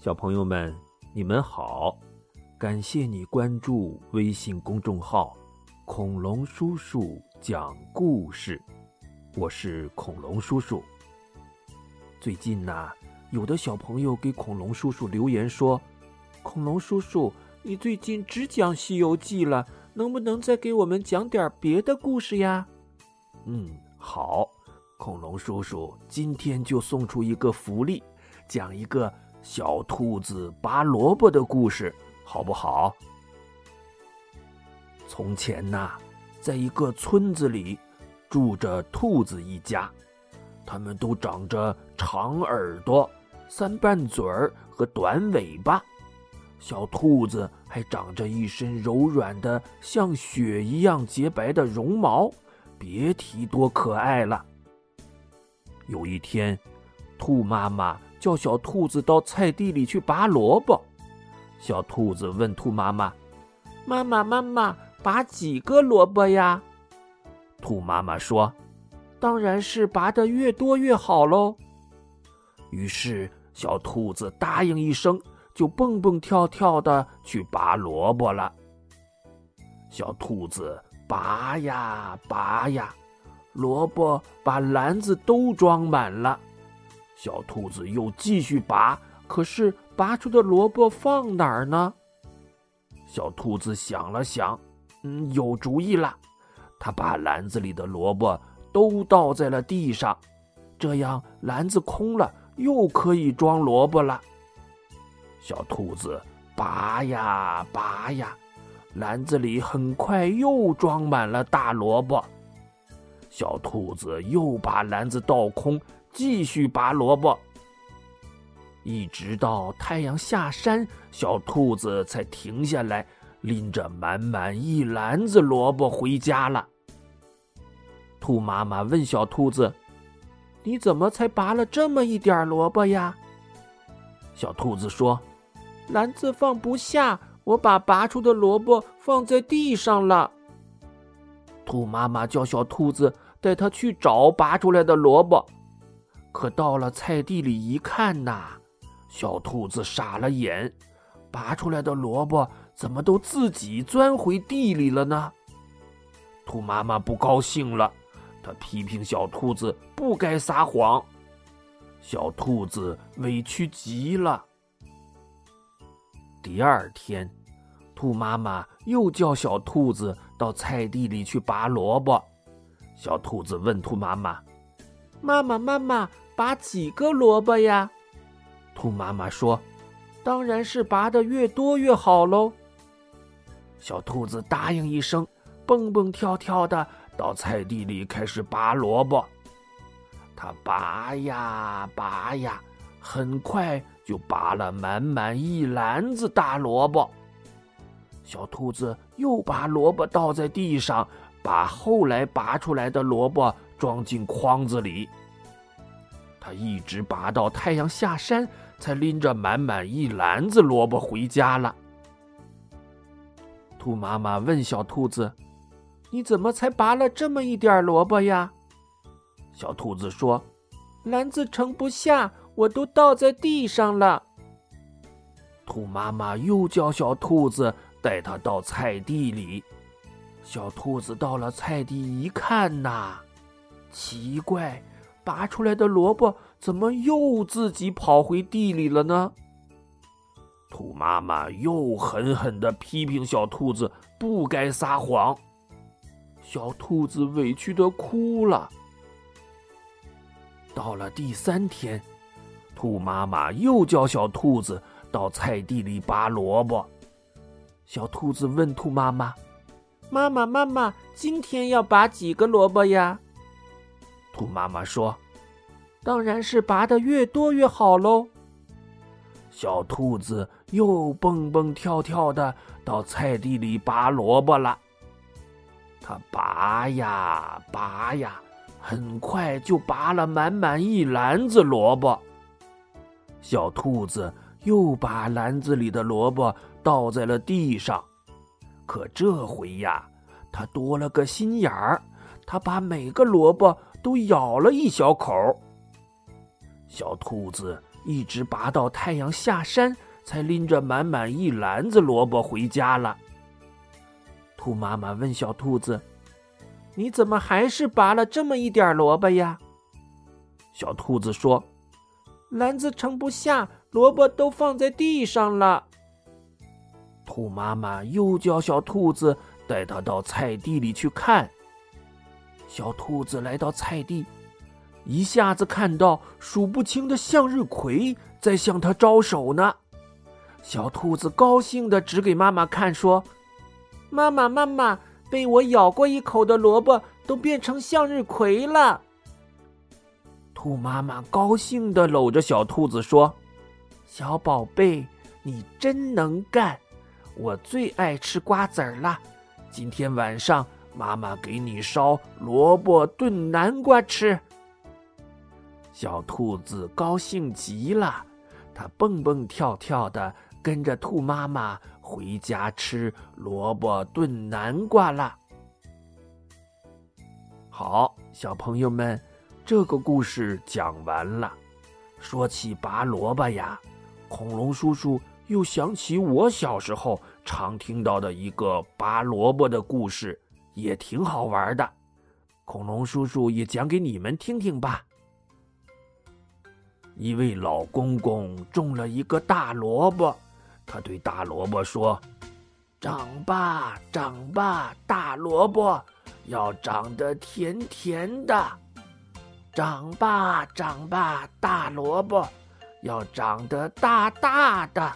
小朋友们，你们好！感谢你关注微信公众号“恐龙叔叔讲故事”，我是恐龙叔叔。最近呐，有的小朋友给恐龙叔叔留言说：“恐龙叔叔，你最近只讲《西游记》了，能不能再给我们讲点别的故事呀？”嗯，好，恐龙叔叔今天就送出一个福利，讲一个。小兔子拔萝卜的故事，好不好？从前呐，在一个村子里，住着兔子一家，它们都长着长耳朵、三瓣嘴儿和短尾巴。小兔子还长着一身柔软的、像雪一样洁白的绒毛，别提多可爱了。有一天，兔妈妈。叫小兔子到菜地里去拔萝卜。小兔子问兔妈妈：“妈妈，妈妈，拔几个萝卜呀？”兔妈妈说：“当然是拔的越多越好喽。”于是小兔子答应一声，就蹦蹦跳跳的去拔萝卜了。小兔子拔呀拔呀，萝卜把篮子都装满了。小兔子又继续拔，可是拔出的萝卜放哪儿呢？小兔子想了想，嗯，有主意了。它把篮子里的萝卜都倒在了地上，这样篮子空了，又可以装萝卜了。小兔子拔呀拔呀，篮子里很快又装满了大萝卜。小兔子又把篮子倒空。继续拔萝卜，一直到太阳下山，小兔子才停下来，拎着满满一篮子萝卜回家了。兔妈妈问小兔子：“你怎么才拔了这么一点萝卜呀？”小兔子说：“篮子放不下，我把拔出的萝卜放在地上了。”兔妈妈叫小兔子带它去找拔出来的萝卜。可到了菜地里一看呐，小兔子傻了眼，拔出来的萝卜怎么都自己钻回地里了呢？兔妈妈不高兴了，她批评小兔子不该撒谎。小兔子委屈极了。第二天，兔妈妈又叫小兔子到菜地里去拔萝卜。小兔子问兔妈妈。妈妈，妈妈，拔几个萝卜呀？兔妈妈说：“当然是拔的越多越好喽。”小兔子答应一声，蹦蹦跳跳的到菜地里开始拔萝卜。它拔呀拔呀，很快就拔了满满一篮子大萝卜。小兔子又把萝卜倒在地上，把后来拔出来的萝卜。装进筐子里，他一直拔到太阳下山，才拎着满满一篮子萝卜回家了。兔妈妈问小兔子：“你怎么才拔了这么一点萝卜呀？”小兔子说：“篮子盛不下，我都倒在地上了。”兔妈妈又叫小兔子带它到菜地里。小兔子到了菜地一看呐。奇怪，拔出来的萝卜怎么又自己跑回地里了呢？兔妈妈又狠狠的批评小兔子不该撒谎，小兔子委屈的哭了。到了第三天，兔妈妈又叫小兔子到菜地里拔萝卜。小兔子问兔妈妈：“妈妈，妈妈，今天要拔几个萝卜呀？”兔妈妈说：“当然是拔的越多越好喽。”小兔子又蹦蹦跳跳的到菜地里拔萝卜了。它拔呀拔呀，很快就拔了满满一篮子萝卜。小兔子又把篮子里的萝卜倒在了地上，可这回呀，它多了个心眼儿，它把每个萝卜。都咬了一小口，小兔子一直拔到太阳下山，才拎着满满一篮子萝卜回家了。兔妈妈问小兔子：“你怎么还是拔了这么一点萝卜呀？”小兔子说：“篮子盛不下，萝卜都放在地上了。”兔妈妈又叫小兔子带它到菜地里去看。小兔子来到菜地，一下子看到数不清的向日葵在向它招手呢。小兔子高兴地指给妈妈看，说：“妈妈，妈妈，被我咬过一口的萝卜都变成向日葵了。”兔妈妈高兴地搂着小兔子说：“小宝贝，你真能干。”我最爱吃瓜子儿了，今天晚上妈妈给你烧萝卜炖南瓜吃。小兔子高兴极了，它蹦蹦跳跳的跟着兔妈妈回家吃萝卜炖南瓜了。好，小朋友们，这个故事讲完了。说起拔萝卜呀，恐龙叔叔。又想起我小时候常听到的一个拔萝卜的故事，也挺好玩的。恐龙叔叔也讲给你们听听吧。一位老公公种了一个大萝卜，他对大萝卜说：“长吧，长吧，大萝卜，要长得甜甜的。长吧，长吧，大萝卜，要长得大大的。”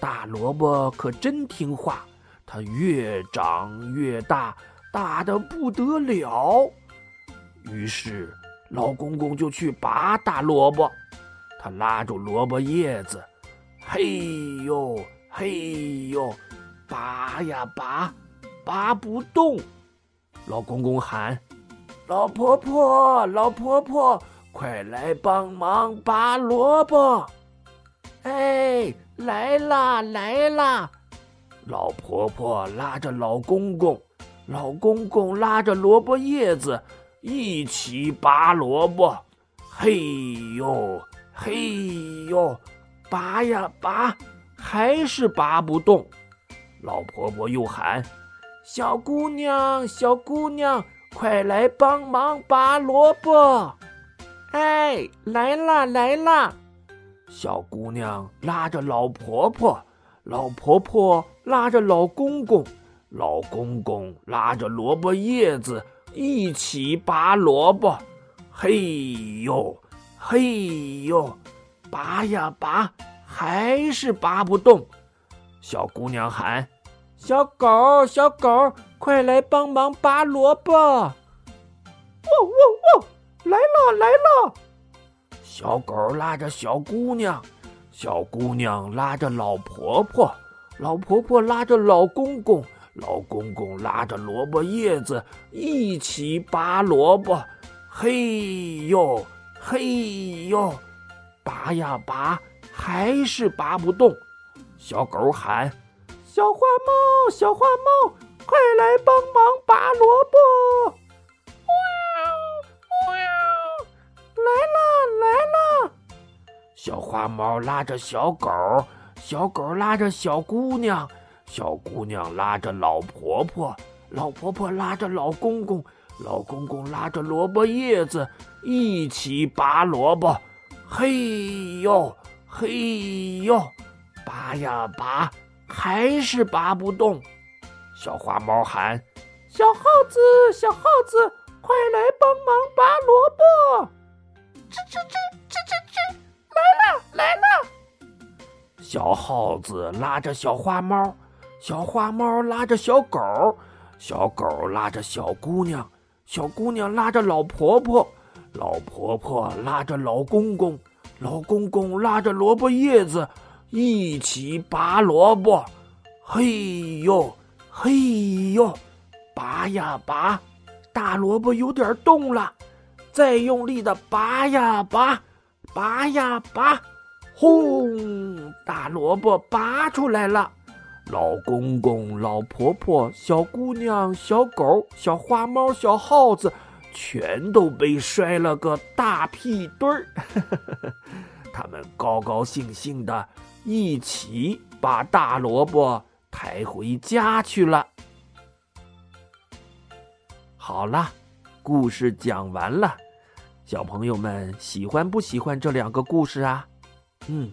大萝卜可真听话，它越长越大，大的不得了。于是老公公就去拔大萝卜，他拉住萝卜叶子，嘿呦嘿呦，拔呀拔，拔不动。老公公喊：“老婆婆，老婆婆，快来帮忙拔萝卜！”哎。来啦来啦！老婆婆拉着老公公，老公公拉着萝卜叶子，一起拔萝卜。嘿呦嘿呦，拔呀拔，还是拔不动。老婆婆又喊：“小姑娘，小姑娘，快来帮忙拔萝卜！”哎，来啦来啦！小姑娘拉着老婆婆，老婆婆拉着老公公，老公公拉着萝卜叶子一起拔萝卜。嘿呦，嘿呦，拔呀拔，还是拔不动。小姑娘喊：“小狗，小狗，快来帮忙拔萝卜！”喔喔喔，来了来了。小狗拉着小姑娘，小姑娘拉着老婆婆，老婆婆拉着老公公，老公公拉着萝卜叶子一起拔萝卜。嘿呦，嘿呦，拔呀拔，还是拔不动。小狗喊：“小花猫，小花猫，快来帮忙拔萝卜！”小花猫拉着小狗，小狗拉着小姑娘，小姑娘拉着老婆婆，老婆婆拉着老公公，老公公拉着萝卜叶子，一起拔萝卜。嘿呦，嘿呦，拔呀拔，还是拔不动。小花猫喊：“小耗子，小耗子，快来帮忙拔萝卜！”吱吱吱。来了，小耗子拉着小花猫，小花猫拉着小狗，小狗拉着小姑娘，小姑娘拉着老婆婆，老婆婆拉着老公公，老公公拉着萝卜叶子，一起拔萝卜。嘿呦，嘿呦，拔呀拔，大萝卜有点动了，再用力的拔呀拔，拔呀拔。轰！大萝卜拔出来了，老公公、老婆婆、小姑娘、小狗、小花猫、小耗子，全都被摔了个大屁墩儿。他们高高兴兴的一起把大萝卜抬回家去了。好了，故事讲完了，小朋友们喜欢不喜欢这两个故事啊？嗯，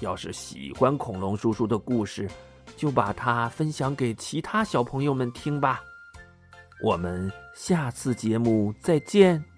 要是喜欢恐龙叔叔的故事，就把它分享给其他小朋友们听吧。我们下次节目再见。